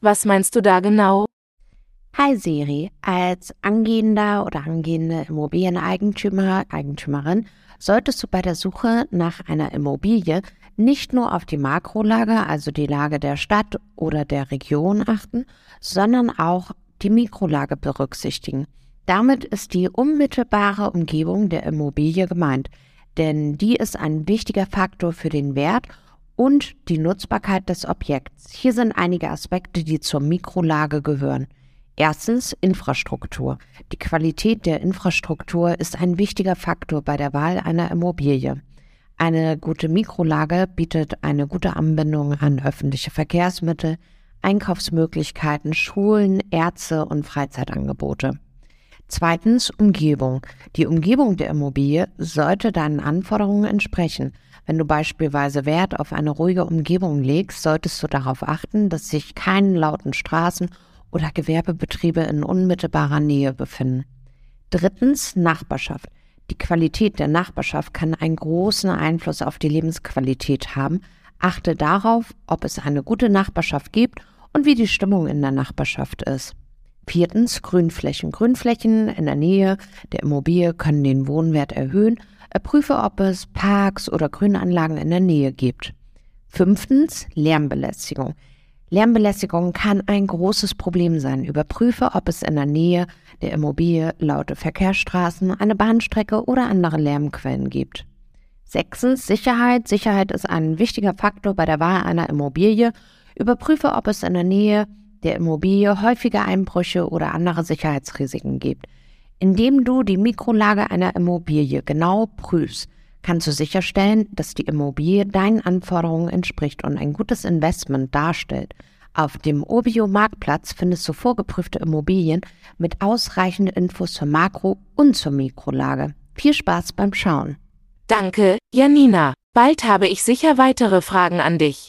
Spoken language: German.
Was meinst du da genau? Hi Siri, als angehender oder angehende Immobilieneigentümer, Eigentümerin, solltest du bei der Suche nach einer Immobilie nicht nur auf die Makrolage, also die Lage der Stadt oder der Region achten, sondern auch die Mikrolage berücksichtigen. Damit ist die unmittelbare Umgebung der Immobilie gemeint, denn die ist ein wichtiger Faktor für den Wert und die Nutzbarkeit des Objekts. Hier sind einige Aspekte, die zur Mikrolage gehören. Erstens Infrastruktur. Die Qualität der Infrastruktur ist ein wichtiger Faktor bei der Wahl einer Immobilie. Eine gute Mikrolage bietet eine gute Anbindung an öffentliche Verkehrsmittel, Einkaufsmöglichkeiten, Schulen, Ärzte und Freizeitangebote. Zweitens Umgebung. Die Umgebung der Immobilie sollte deinen Anforderungen entsprechen. Wenn du beispielsweise Wert auf eine ruhige Umgebung legst, solltest du darauf achten, dass sich keine lauten Straßen oder Gewerbebetriebe in unmittelbarer Nähe befinden. Drittens Nachbarschaft. Die Qualität der Nachbarschaft kann einen großen Einfluss auf die Lebensqualität haben. Achte darauf, ob es eine gute Nachbarschaft gibt und wie die Stimmung in der Nachbarschaft ist. Viertens Grünflächen. Grünflächen in der Nähe der Immobilie können den Wohnwert erhöhen. Prüfe, ob es Parks oder Grünanlagen in der Nähe gibt. Fünftens Lärmbelästigung. Lärmbelästigung kann ein großes Problem sein. Überprüfe, ob es in der Nähe der Immobilie laute Verkehrsstraßen, eine Bahnstrecke oder andere Lärmquellen gibt. Sechstens Sicherheit. Sicherheit ist ein wichtiger Faktor bei der Wahl einer Immobilie. Überprüfe, ob es in der Nähe der Immobilie häufige Einbrüche oder andere Sicherheitsrisiken gibt. Indem du die Mikrolage einer Immobilie genau prüfst, kannst du sicherstellen, dass die Immobilie deinen Anforderungen entspricht und ein gutes Investment darstellt. Auf dem Urbio-Marktplatz findest du vorgeprüfte Immobilien mit ausreichenden Infos zur Makro- und zur Mikrolage. Viel Spaß beim Schauen. Danke, Janina. Bald habe ich sicher weitere Fragen an dich.